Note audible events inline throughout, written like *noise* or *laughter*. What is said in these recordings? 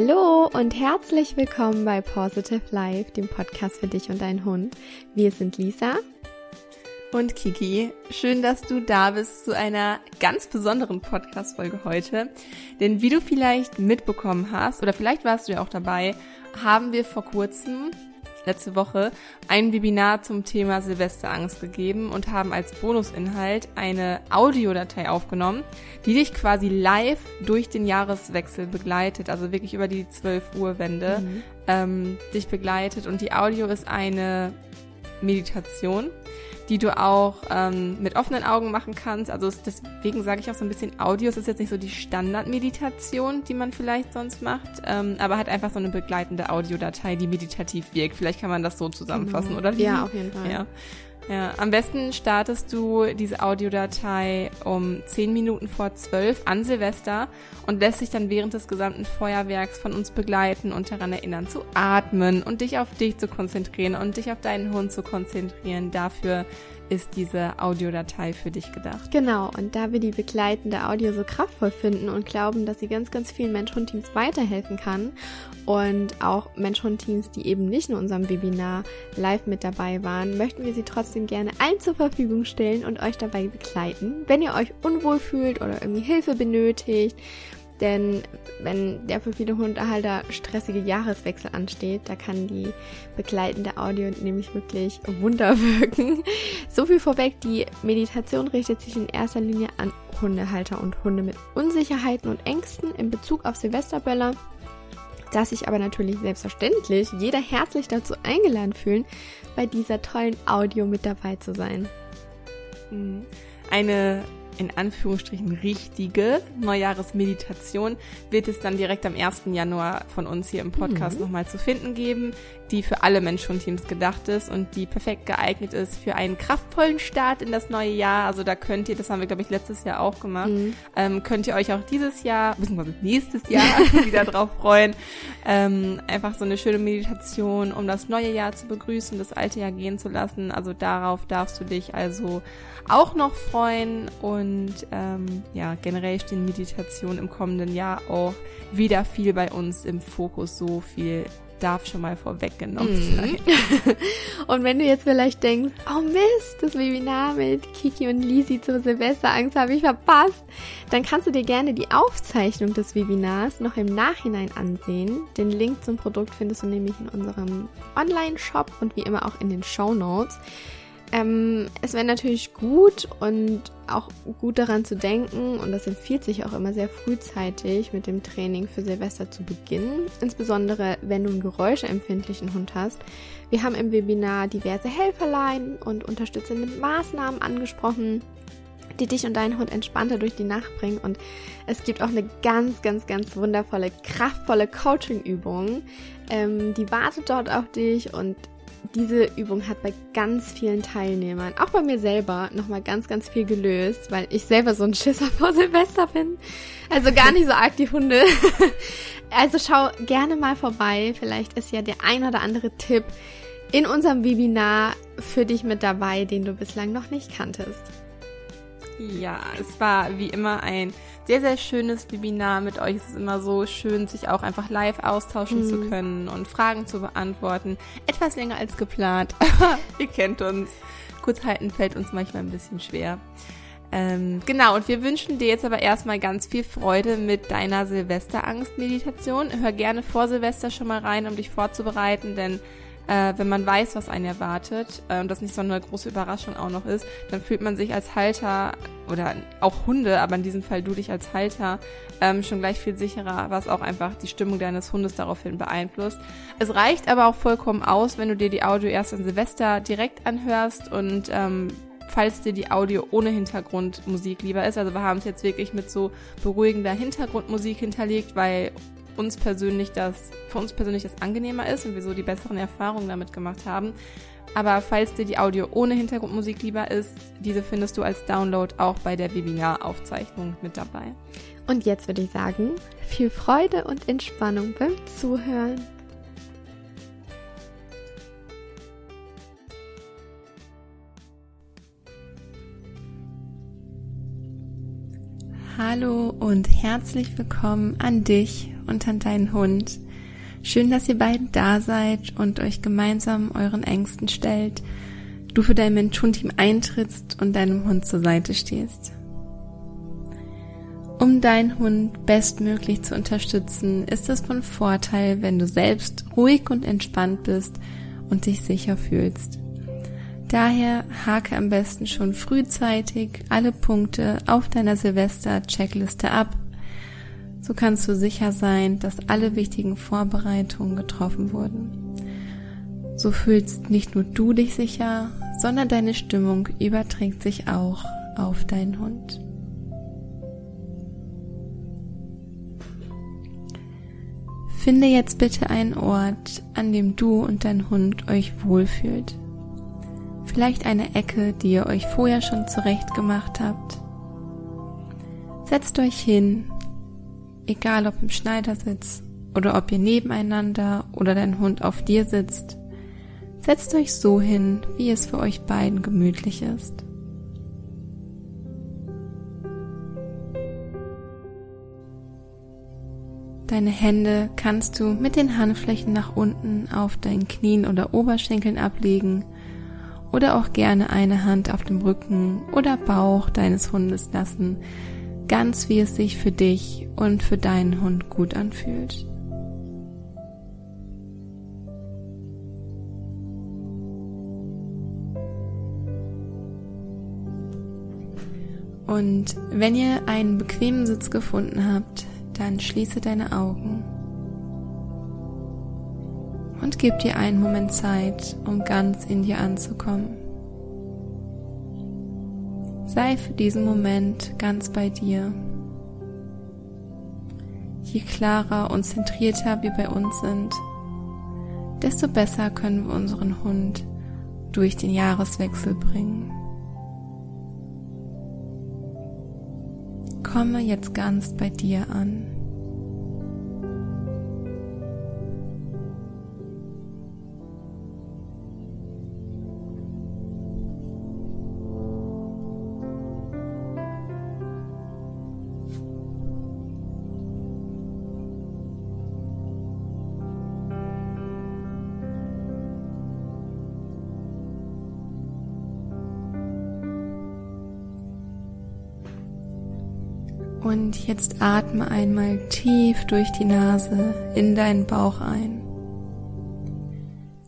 Hallo und herzlich willkommen bei Positive Life, dem Podcast für dich und deinen Hund. Wir sind Lisa und Kiki. Schön, dass du da bist zu einer ganz besonderen Podcast-Folge heute. Denn wie du vielleicht mitbekommen hast, oder vielleicht warst du ja auch dabei, haben wir vor kurzem letzte Woche ein Webinar zum Thema Silvesterangst gegeben und haben als Bonusinhalt eine Audiodatei aufgenommen, die dich quasi live durch den Jahreswechsel begleitet, also wirklich über die 12 Uhr Wende mhm. ähm, dich begleitet. Und die Audio ist eine Meditation, die du auch ähm, mit offenen Augen machen kannst. Also deswegen sage ich auch so ein bisschen Audio. Es ist jetzt nicht so die Standardmeditation, die man vielleicht sonst macht, ähm, aber hat einfach so eine begleitende Audiodatei, die meditativ wirkt. Vielleicht kann man das so zusammenfassen, genau. oder? Ja, auf jeden Fall. Ja. Ja, am besten startest du diese Audiodatei um 10 Minuten vor 12 an Silvester und lässt dich dann während des gesamten Feuerwerks von uns begleiten und daran erinnern zu atmen und dich auf dich zu konzentrieren und dich auf deinen Hund zu konzentrieren. Dafür ist diese Audiodatei für dich gedacht. Genau, und da wir die begleitende Audio so kraftvoll finden und glauben, dass sie ganz, ganz vielen Mensch-Hund-Teams weiterhelfen kann und auch Mensch-Hund-Teams, die eben nicht in unserem Webinar live mit dabei waren, möchten wir sie trotzdem gerne allen zur Verfügung stellen und euch dabei begleiten. Wenn ihr euch unwohl fühlt oder irgendwie Hilfe benötigt, denn wenn der für viele Hundehalter stressige Jahreswechsel ansteht, da kann die begleitende Audio nämlich wirklich Wunder wirken. So viel vorweg, die Meditation richtet sich in erster Linie an Hundehalter und Hunde mit Unsicherheiten und Ängsten in Bezug auf Silvesterböller dass sich aber natürlich selbstverständlich jeder herzlich dazu eingeladen fühlen, bei dieser tollen Audio mit dabei zu sein. Eine in Anführungsstrichen richtige Neujahresmeditation wird es dann direkt am 1. Januar von uns hier im Podcast mhm. nochmal zu finden geben, die für alle Mensch-Hund-Teams gedacht ist und die perfekt geeignet ist für einen kraftvollen Start in das neue Jahr. Also da könnt ihr, das haben wir glaube ich letztes Jahr auch gemacht, mhm. ähm, könnt ihr euch auch dieses Jahr, beziehungsweise nächstes Jahr *laughs* *laughs* wieder drauf freuen. Ähm, einfach so eine schöne Meditation, um das neue Jahr zu begrüßen, das alte Jahr gehen zu lassen. Also darauf darfst du dich also auch noch freuen und ähm, ja, generell stehen Meditationen im kommenden Jahr auch wieder viel bei uns im Fokus, so viel darf schon mal vorweggenommen mm. sein. *laughs* und wenn du jetzt vielleicht denkst, oh Mist, das Webinar mit Kiki und Lisi zur Silvesterangst habe ich verpasst, dann kannst du dir gerne die Aufzeichnung des Webinars noch im Nachhinein ansehen. Den Link zum Produkt findest du nämlich in unserem Online-Shop und wie immer auch in den Show Notes. Ähm, es wäre natürlich gut und auch gut daran zu denken, und das empfiehlt sich auch immer sehr frühzeitig mit dem Training für Silvester zu beginnen, insbesondere wenn du einen geräuscheempfindlichen Hund hast. Wir haben im Webinar diverse Helferlein und unterstützende Maßnahmen angesprochen, die dich und deinen Hund entspannter durch die Nacht bringen. Und es gibt auch eine ganz, ganz, ganz wundervolle, kraftvolle Coaching-Übung. Ähm, die wartet dort auf dich und diese Übung hat bei ganz vielen Teilnehmern, auch bei mir selber, nochmal ganz, ganz viel gelöst, weil ich selber so ein Schisser vor Silvester bin. Also gar nicht so arg die Hunde. *laughs* Also schau gerne mal vorbei. Vielleicht ist ja der ein oder andere Tipp in unserem Webinar für dich mit dabei, den du bislang noch nicht kanntest. Ja, es war wie immer ein sehr, sehr schönes Webinar mit euch. Es ist immer so schön, sich auch einfach live austauschen mhm. zu können und Fragen zu beantworten. Etwas länger als geplant, *laughs* ihr kennt uns. Kurz halten fällt uns manchmal ein bisschen schwer. Ähm, genau, und wir wünschen dir jetzt aber erstmal ganz viel Freude mit deiner Silvesterangst-Meditation. Hör gerne vor Silvester schon mal rein, um dich vorzubereiten, denn äh, wenn man weiß, was einen erwartet äh, und das nicht so eine große Überraschung auch noch ist, dann fühlt man sich als Halter oder auch Hunde, aber in diesem Fall du dich als Halter ähm, schon gleich viel sicherer, was auch einfach die Stimmung deines Hundes daraufhin beeinflusst. Es reicht aber auch vollkommen aus, wenn du dir die Audio erst an Silvester direkt anhörst und ähm, falls dir die Audio ohne Hintergrundmusik lieber ist. Also wir haben es jetzt wirklich mit so beruhigender Hintergrundmusik hinterlegt, weil uns persönlich das, für uns persönlich das angenehmer ist und wir so die besseren Erfahrungen damit gemacht haben. Aber falls dir die Audio ohne Hintergrundmusik lieber ist, diese findest du als Download auch bei der Webinar-Aufzeichnung mit dabei. Und jetzt würde ich sagen, viel Freude und Entspannung beim Zuhören. Hallo und herzlich willkommen an dich und an deinen Hund. Schön, dass ihr beiden da seid und euch gemeinsam euren Ängsten stellt, du für dein Mensch-Hund-Team eintrittst und deinem Hund zur Seite stehst. Um deinen Hund bestmöglich zu unterstützen, ist es von Vorteil, wenn du selbst ruhig und entspannt bist und dich sicher fühlst. Daher hake am besten schon frühzeitig alle Punkte auf deiner Silvester-Checkliste ab. So kannst du sicher sein, dass alle wichtigen Vorbereitungen getroffen wurden. So fühlst nicht nur du dich sicher, sondern deine Stimmung überträgt sich auch auf deinen Hund. Finde jetzt bitte einen Ort, an dem du und dein Hund euch wohlfühlt. Vielleicht eine Ecke, die ihr euch vorher schon zurecht gemacht habt. Setzt euch hin, egal ob im Schneidersitz oder ob ihr nebeneinander oder dein Hund auf dir sitzt. Setzt euch so hin, wie es für euch beiden gemütlich ist. Deine Hände kannst du mit den Handflächen nach unten auf deinen Knien oder Oberschenkeln ablegen oder auch gerne eine Hand auf dem Rücken oder Bauch deines Hundes lassen, ganz wie es sich für dich und für deinen Hund gut anfühlt. Und wenn ihr einen bequemen Sitz gefunden habt, dann schließe deine Augen und gib dir einen Moment Zeit, um ganz in dir anzukommen. Sei für diesen Moment ganz bei dir. Je klarer und zentrierter wir bei uns sind, desto besser können wir unseren Hund durch den Jahreswechsel bringen. Komme jetzt ganz bei dir an. Und jetzt atme einmal tief durch die Nase in deinen Bauch ein.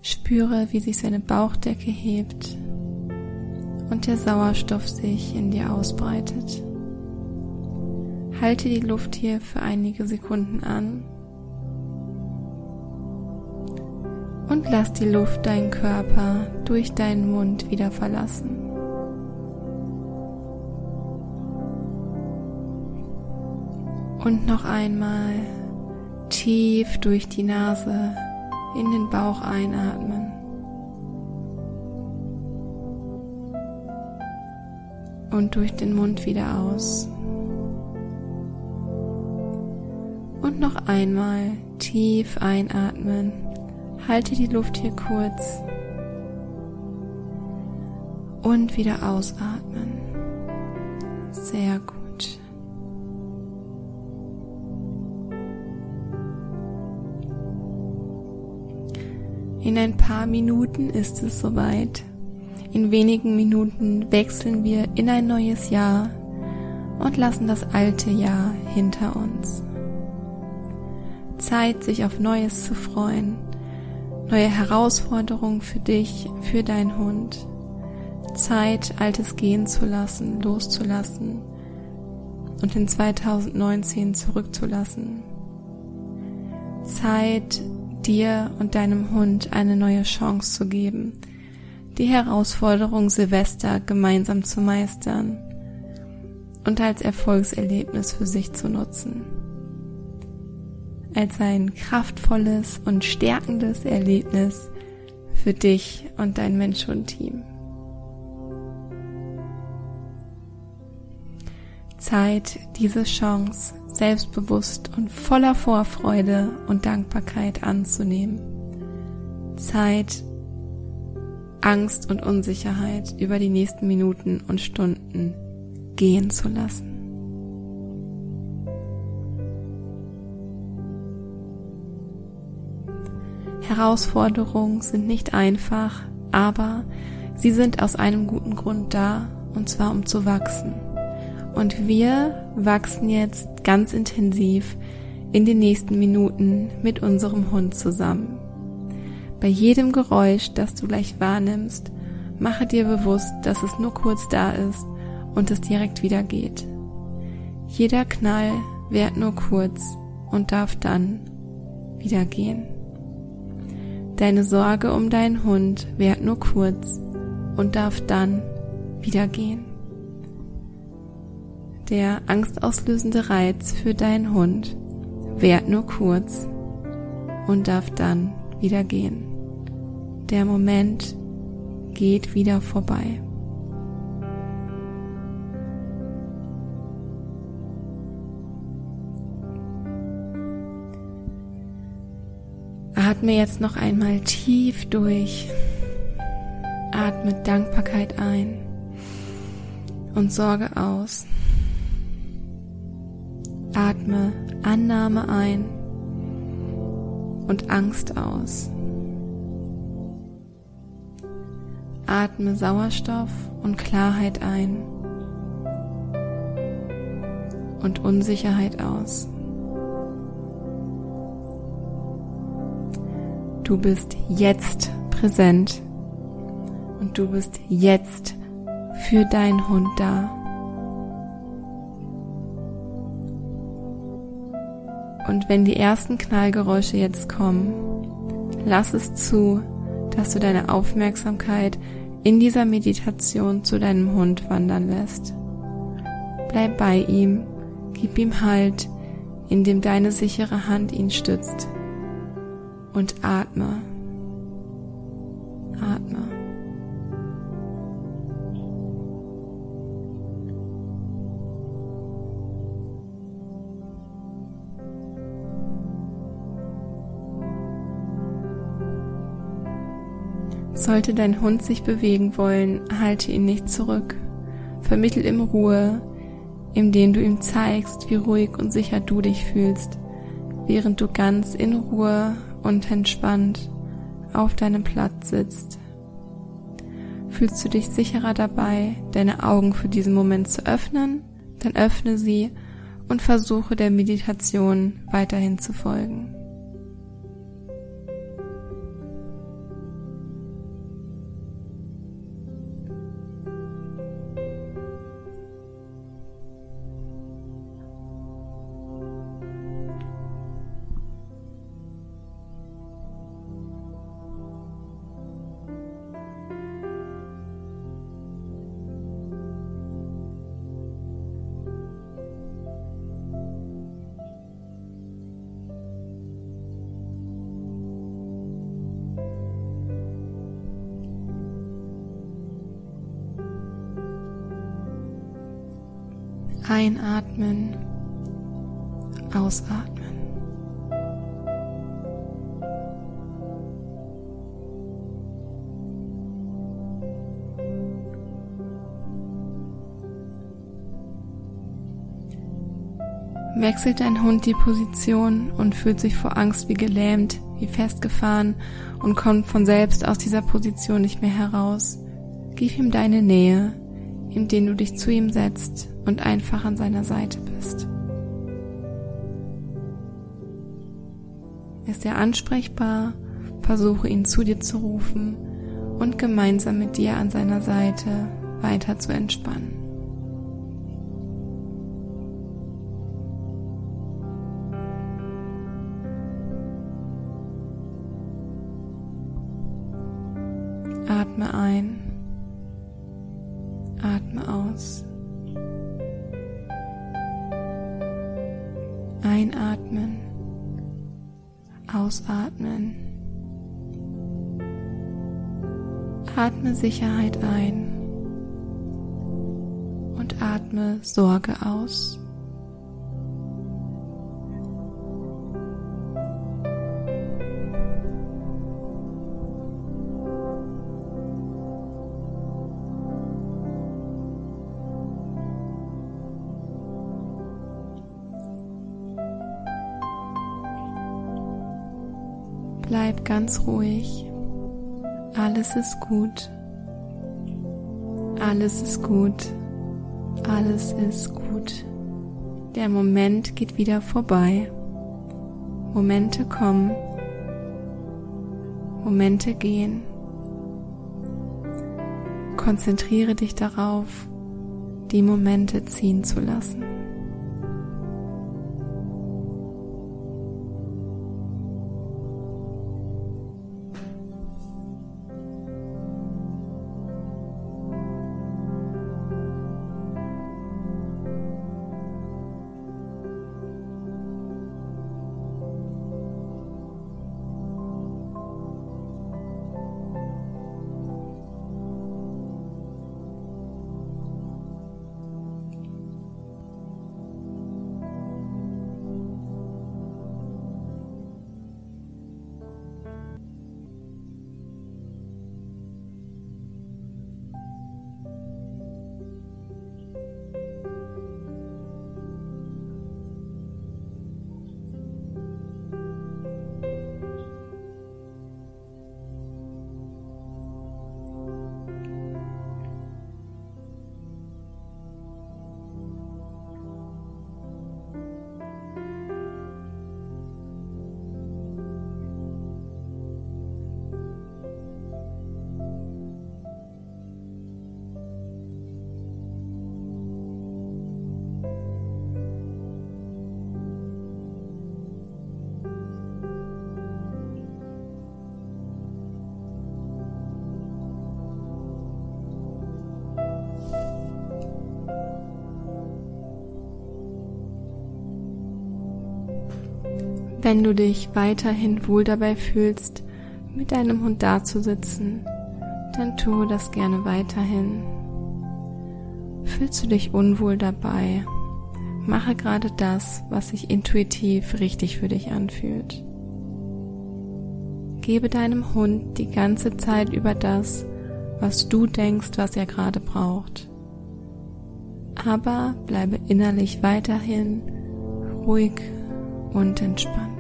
Spüre, wie sich seine Bauchdecke hebt und der Sauerstoff sich in dir ausbreitet. Halte die Luft hier für einige Sekunden an und lass die Luft deinen Körper durch deinen Mund wieder verlassen. Und noch einmal tief durch die Nase in den Bauch einatmen. Und durch den Mund wieder aus. Und noch einmal tief einatmen. Halte die Luft hier kurz. Und wieder ausatmen. In ein paar Minuten ist es soweit. In wenigen Minuten wechseln wir in ein neues Jahr und lassen das alte Jahr hinter uns. Zeit, sich auf Neues zu freuen, neue Herausforderungen für dich, für deinen Hund. Zeit, Altes gehen zu lassen, loszulassen und in 2019 zurückzulassen. Zeit, dir und deinem Hund eine neue Chance zu geben, die Herausforderung Silvester gemeinsam zu meistern und als Erfolgserlebnis für sich zu nutzen. Als ein kraftvolles und stärkendes Erlebnis für dich und dein Mensch-Hund-Team. Zeit, diese Chance selbstbewusst und voller Vorfreude und Dankbarkeit anzunehmen. Zeit, Angst und Unsicherheit über die nächsten Minuten und Stunden gehen zu lassen. Herausforderungen sind nicht einfach, aber sie sind aus einem guten Grund da, und zwar um zu wachsen. Und wir wachsen jetzt ganz intensiv in den nächsten Minuten mit unserem Hund zusammen. Bei jedem Geräusch, das du gleich wahrnimmst, mache dir bewusst, dass es nur kurz da ist und es direkt wieder geht. Jeder Knall währt nur kurz und darf dann wieder gehen. Deine Sorge um deinen Hund währt nur kurz und darf dann wieder gehen. Der angstauslösende Reiz für deinen Hund währt nur kurz und darf dann wieder gehen. Der Moment geht wieder vorbei. Atme jetzt noch einmal tief durch. Atme Dankbarkeit ein und Sorge aus. Atme Annahme ein und Angst aus. Atme Sauerstoff und Klarheit ein und Unsicherheit aus. Du bist jetzt präsent und du bist jetzt für deinen Hund da. Und wenn die ersten Knallgeräusche jetzt kommen, lass es zu, dass du deine Aufmerksamkeit in dieser Meditation zu deinem Hund wandern lässt. Bleib bei ihm, gib ihm Halt, indem deine sichere Hand ihn stützt und atme. Atme. Sollte dein Hund sich bewegen wollen, halte ihn nicht zurück. Vermittel ihm Ruhe, indem du ihm zeigst, wie ruhig und sicher du dich fühlst, während du ganz in Ruhe und entspannt auf deinem Platz sitzt. Fühlst du dich sicherer dabei, deine Augen für diesen Moment zu öffnen? Dann öffne sie und versuche der Meditation weiterhin zu folgen. Einatmen, ausatmen. Wechselt dein Hund die Position und fühlt sich vor Angst wie gelähmt, wie festgefahren und kommt von selbst aus dieser Position nicht mehr heraus. Gib ihm deine Nähe, indem du dich zu ihm setzt und einfach an seiner Seite bist. Ist er ansprechbar, versuche ihn zu dir zu rufen und gemeinsam mit dir an seiner Seite weiter zu entspannen. Sicherheit ein und atme Sorge aus. Bleib ganz ruhig. Alles ist gut. Alles ist gut. Alles ist gut. Der Moment geht wieder vorbei. Momente kommen. Momente gehen. Konzentriere dich darauf, die Momente ziehen zu lassen. Wenn du dich weiterhin wohl dabei fühlst, mit deinem Hund dazusitzen, dann tue das gerne weiterhin. Fühlst du dich unwohl dabei, mache gerade das, was sich intuitiv richtig für dich anfühlt. Gebe deinem Hund die ganze Zeit über das, was du denkst, was er gerade braucht. Aber bleibe innerlich weiterhin ruhig und entspannt.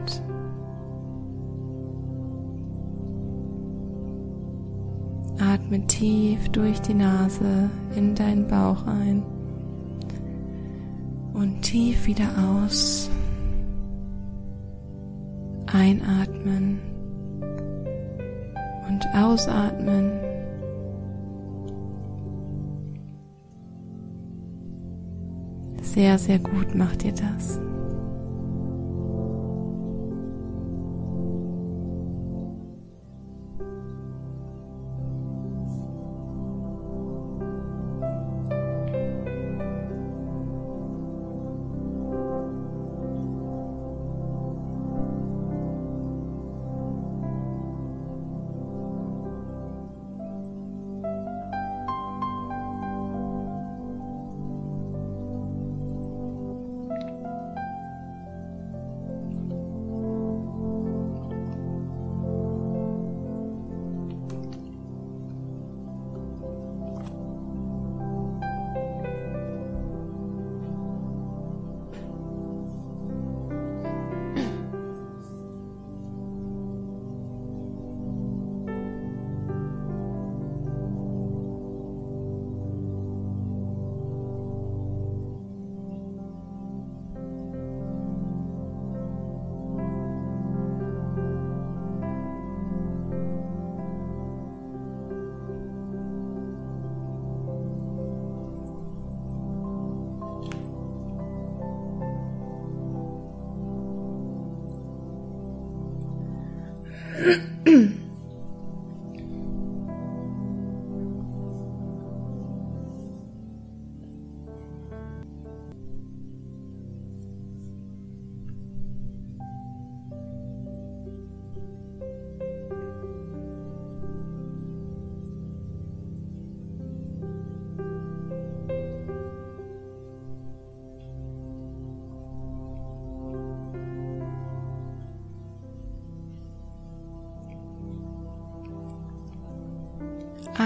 Atme tief durch die Nase in deinen Bauch ein und tief wieder aus. Einatmen und ausatmen. Sehr, sehr gut macht ihr das.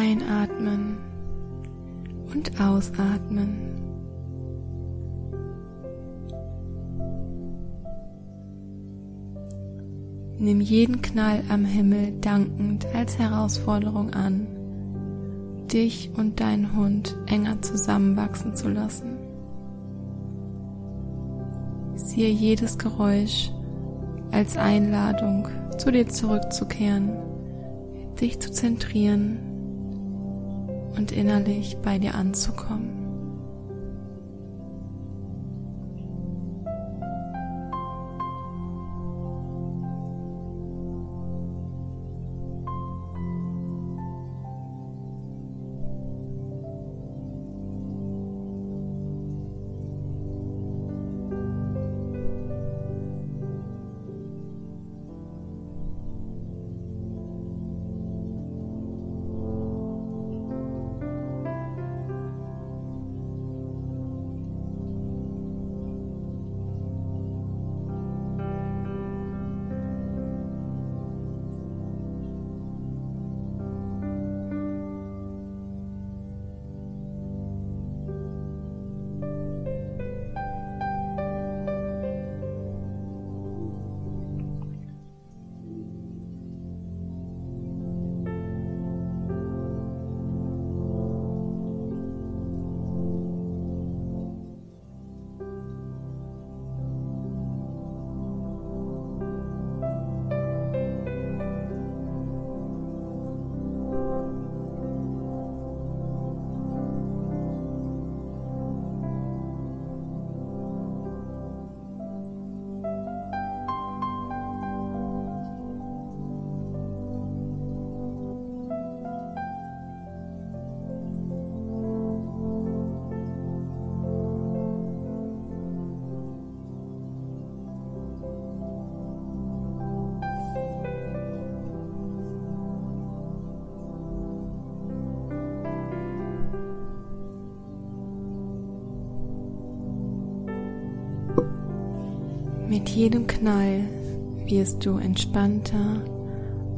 Einatmen und ausatmen. Nimm jeden Knall am Himmel dankend als Herausforderung an, dich und deinen Hund enger zusammenwachsen zu lassen. Siehe jedes Geräusch als Einladung, zu dir zurückzukehren, dich zu zentrieren und innerlich bei dir anzukommen. Jedem Knall wirst du entspannter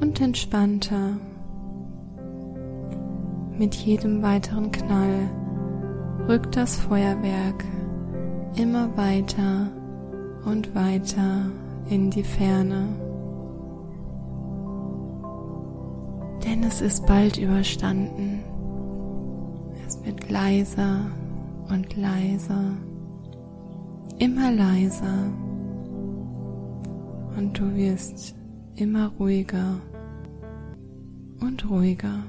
und entspannter. Mit jedem weiteren Knall rückt das Feuerwerk immer weiter und weiter in die Ferne. Denn es ist bald überstanden. Es wird leiser und leiser, immer leiser und du wirst immer ruhiger und ruhiger.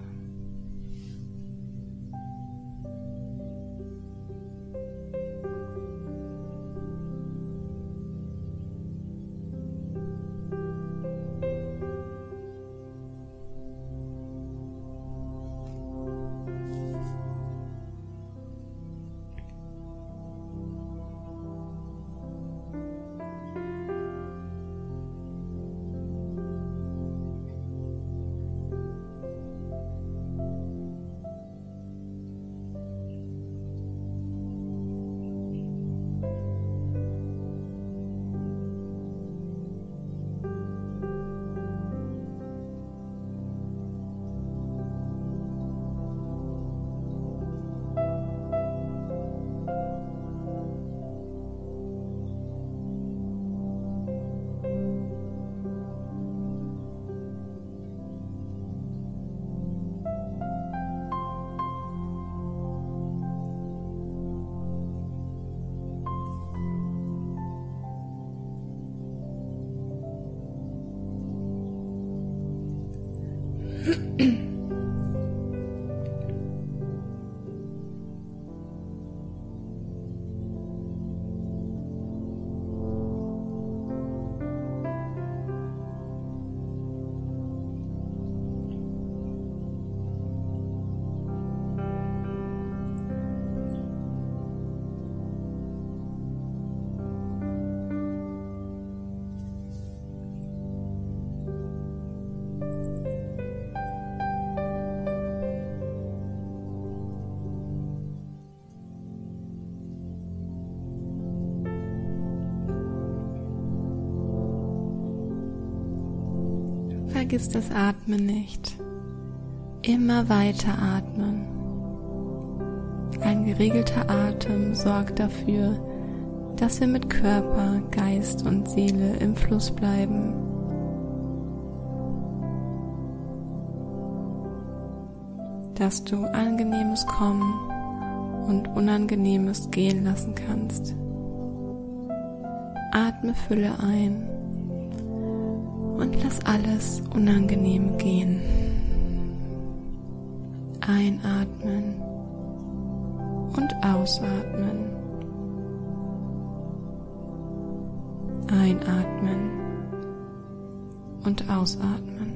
vergiss das Atmen nicht. Immer weiter atmen. Ein geregelter Atem sorgt dafür, dass wir mit Körper, Geist und Seele im Fluss bleiben. Dass du angenehmes Kommen und unangenehmes Gehen lassen kannst. Atme Fülle ein lass alles Unangenehme gehen. Einatmen und ausatmen. Einatmen und ausatmen.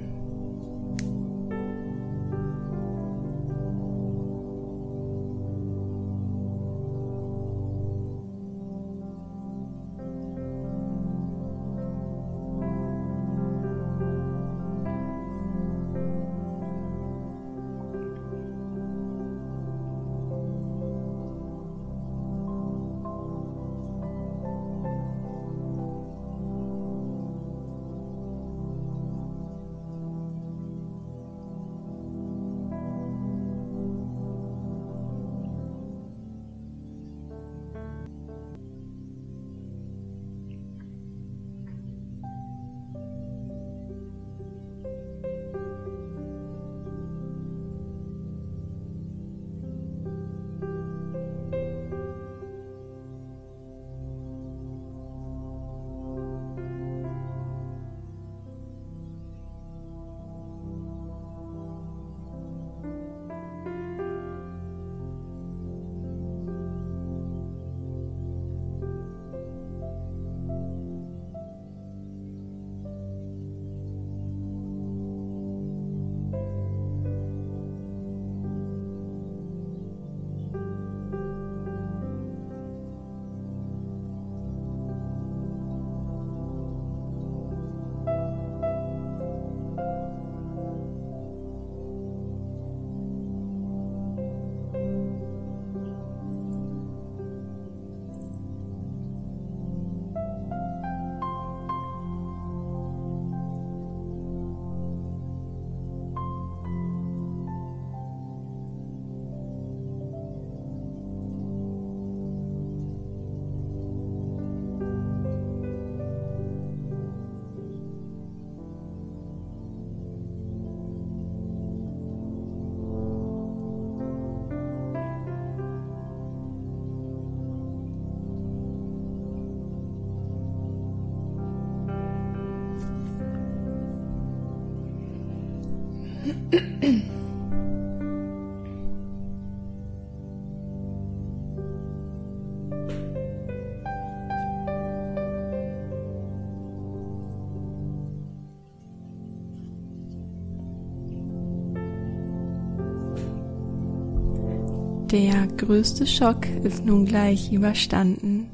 Der größte Schock ist nun gleich überstanden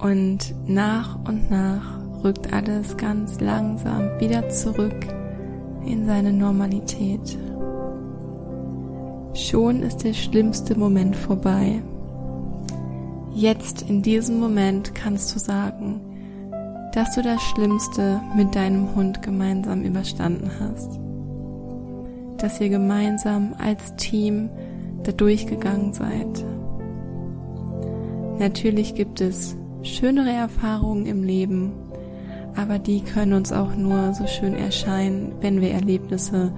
und nach und nach rückt alles ganz langsam wieder zurück in seine Normalität. Schon ist der schlimmste Moment vorbei. Jetzt in diesem Moment kannst du sagen, dass du das Schlimmste mit deinem Hund gemeinsam überstanden hast. Dass ihr gemeinsam als Team da durchgegangen seid. Natürlich gibt es schönere Erfahrungen im Leben, aber die können uns auch nur so schön erscheinen, wenn wir Erlebnisse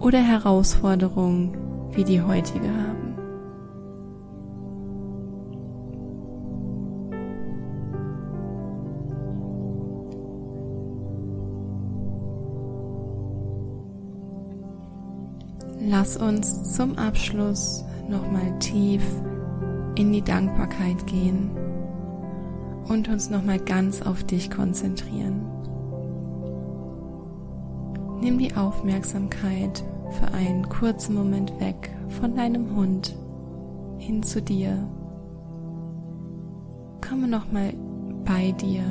oder Herausforderungen wie die heutige haben. Lass uns zum Abschluss nochmal tief in die Dankbarkeit gehen und uns nochmal ganz auf dich konzentrieren. Nimm die Aufmerksamkeit für einen kurzen Moment weg von deinem Hund hin zu dir. Komme nochmal bei dir,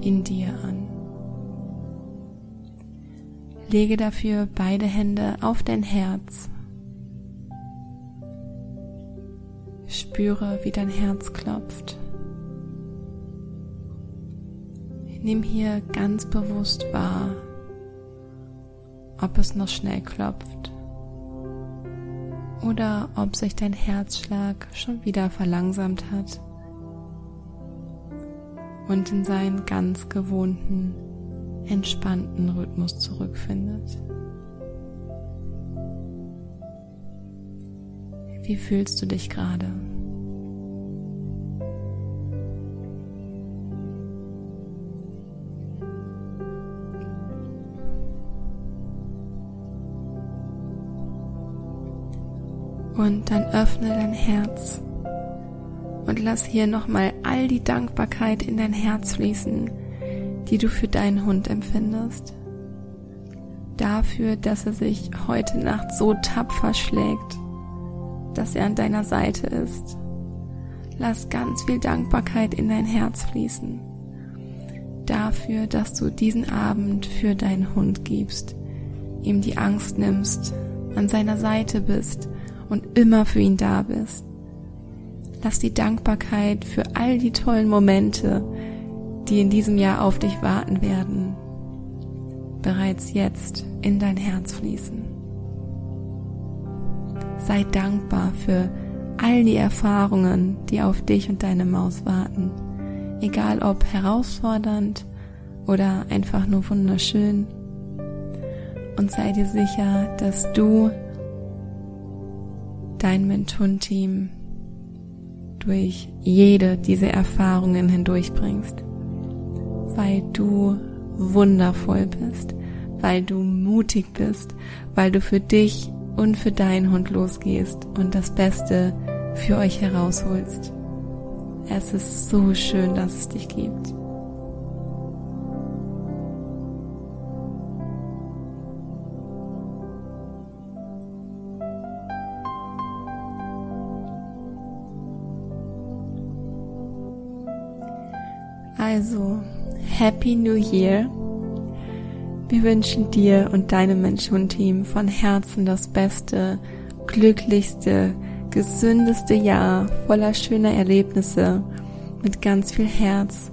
in dir an. Lege dafür beide Hände auf dein Herz. Spüre, wie dein Herz klopft. Nimm hier ganz bewusst wahr, ob es noch schnell klopft oder ob sich dein Herzschlag schon wieder verlangsamt hat und in seinen ganz gewohnten entspannten Rhythmus zurückfindet. Wie fühlst du dich gerade? Und dann öffne dein Herz und lass hier nochmal all die Dankbarkeit in dein Herz fließen, die du für deinen Hund empfindest. Dafür, dass er sich heute Nacht so tapfer schlägt, dass er an deiner Seite ist. Lass ganz viel Dankbarkeit in dein Herz fließen. Dafür, dass du diesen Abend für deinen Hund gibst, ihm die Angst nimmst, an seiner Seite bist und immer für ihn da bist. Lass die Dankbarkeit für all die tollen Momente, die in diesem Jahr auf dich warten werden, bereits jetzt in dein Herz fließen. Sei dankbar für all die Erfahrungen, die auf dich und deine Maus warten, egal ob herausfordernd oder einfach nur wunderschön. Und sei dir sicher, dass du dein Mentoren-Team durch jede dieser Erfahrungen hindurchbringst, weil du wundervoll bist, weil du mutig bist, weil du für dich und für deinen Hund losgehst und das Beste für euch herausholst. Es ist so schön, dass es dich gibt. Also, Happy New Year. Wir wünschen dir und deinem Mensch-Hund-Team von Herzen das beste, glücklichste, gesündeste Jahr voller schöner Erlebnisse mit ganz viel Herz,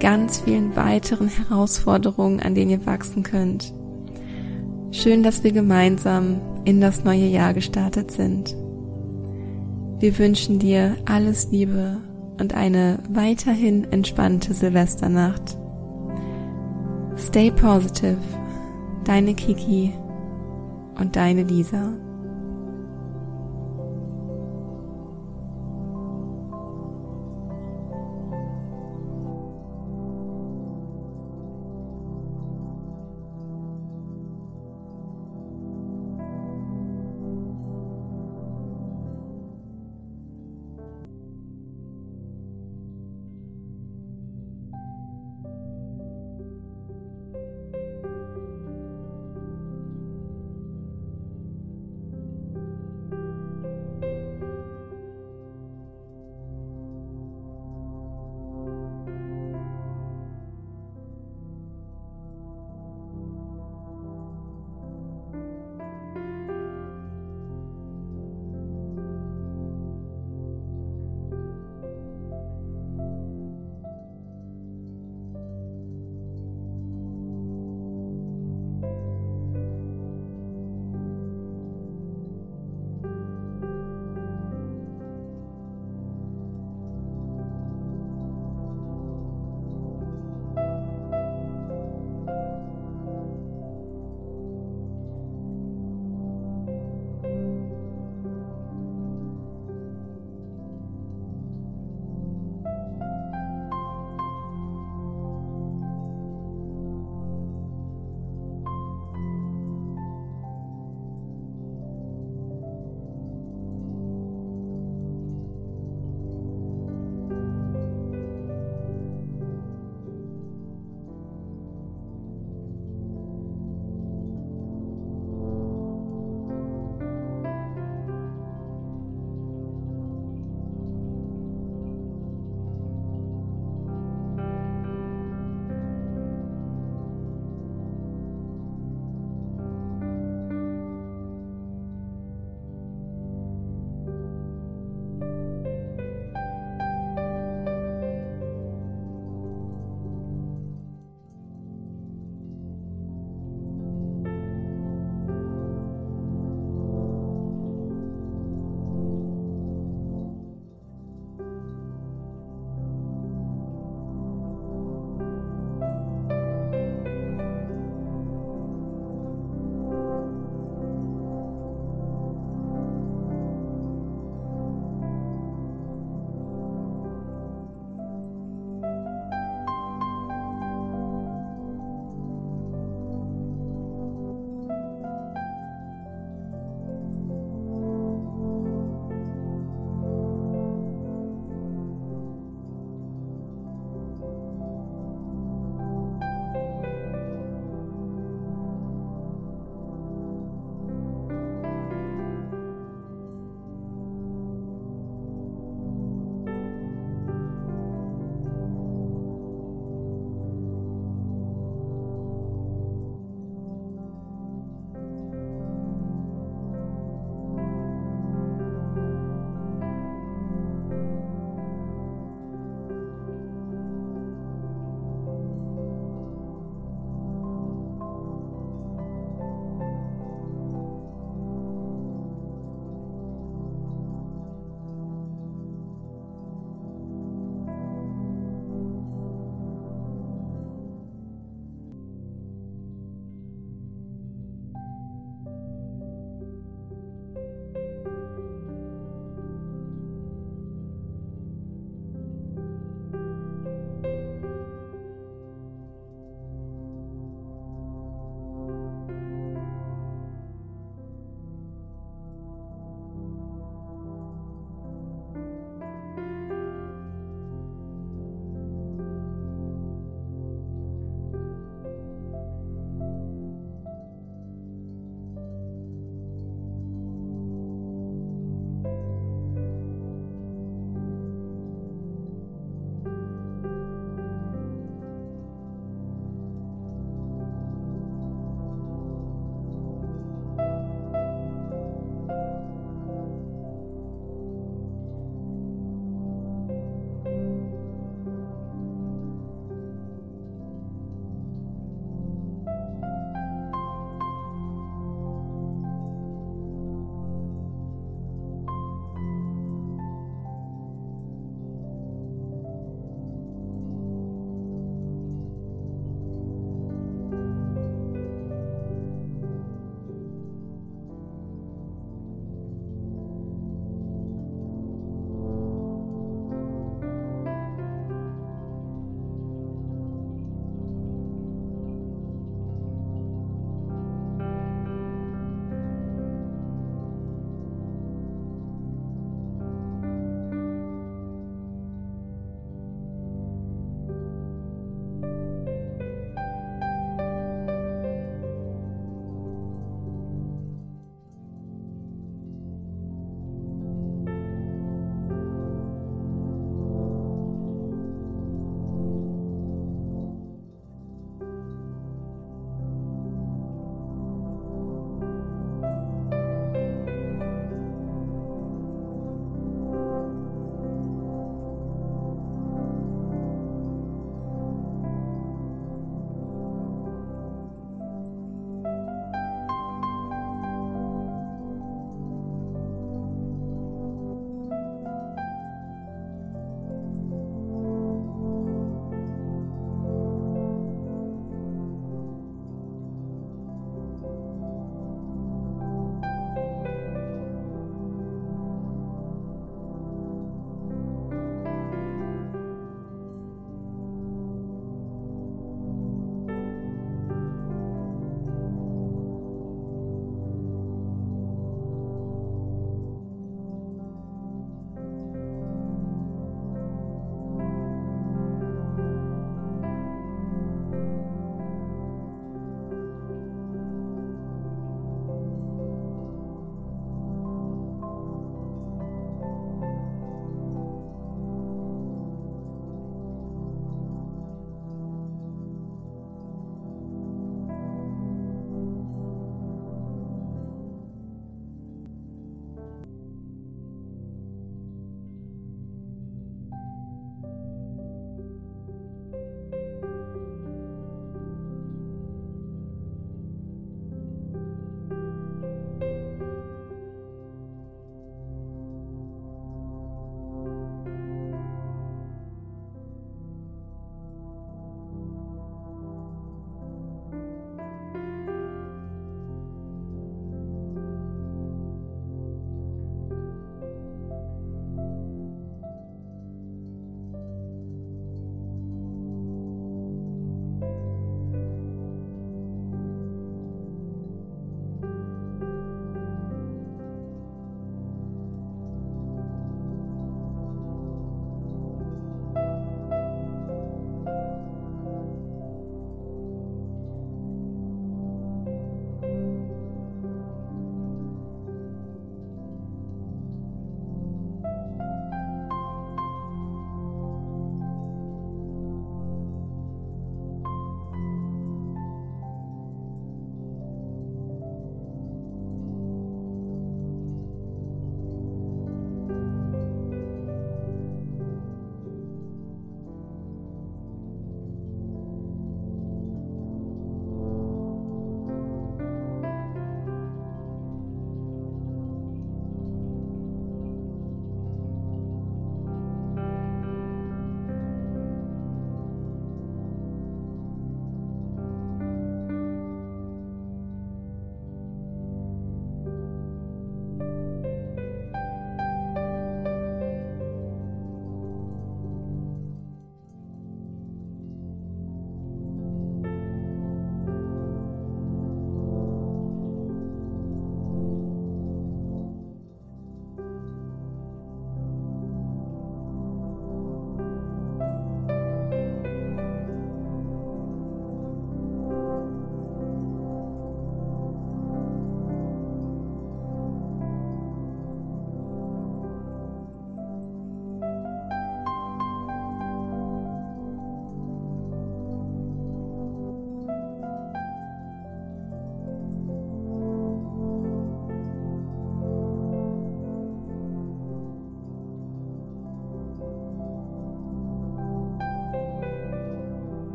ganz vielen weiteren Herausforderungen, an denen ihr wachsen könnt. Schön, dass wir gemeinsam in das neue Jahr gestartet sind. Wir wünschen dir alles Liebe und eine weiterhin entspannte Silvesternacht. Stay positive, deine Kiki und deine Lisa.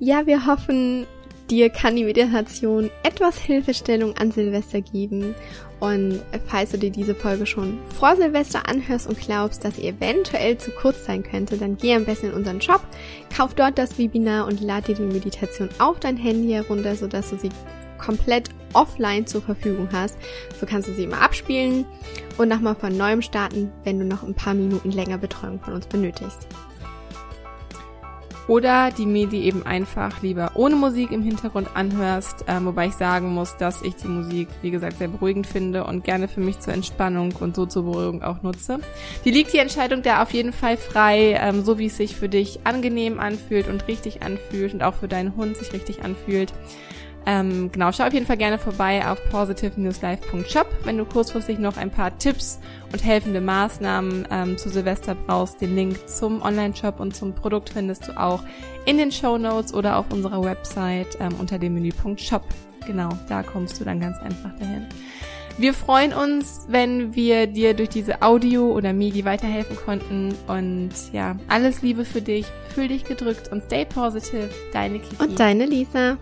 Ja, wir hoffen, dir kann die Meditation etwas Hilfestellung an Silvester geben. Und falls du dir diese Folge schon vor Silvester anhörst und glaubst, dass sie eventuell zu kurz sein könnte, dann geh am besten in unseren Shop, kauf dort das Webinar und lad dir die Meditation auf dein Handy herunter, sodass du sie komplett offline zur Verfügung hast. So kannst du sie immer abspielen und nochmal von neuem starten, wenn du noch ein paar Minuten länger Betreuung von uns benötigst. Oder die Medi eben einfach lieber ohne Musik im Hintergrund anhörst, ähm, wobei ich sagen muss, dass ich die Musik, wie gesagt, sehr beruhigend finde und gerne für mich zur Entspannung und so zur Beruhigung auch nutze. Die liegt die Entscheidung da auf jeden Fall frei, ähm, so wie es sich für dich angenehm anfühlt und richtig anfühlt und auch für deinen Hund sich richtig anfühlt. Ähm, genau, schau auf jeden Fall gerne vorbei auf positive-life.shop, wenn du kurzfristig noch ein paar Tipps und helfende Maßnahmen ähm, zu Silvester brauchst. Den Link zum Online-Shop und zum Produkt findest du auch in den Show Notes oder auf unserer Website ähm, unter dem Menüpunkt Shop. Genau, da kommst du dann ganz einfach dahin. Wir freuen uns, wenn wir dir durch diese Audio oder MIDI weiterhelfen konnten. Und ja, alles Liebe für dich. Fühl dich gedrückt und stay positive. Deine Kiki. Und deine Lisa.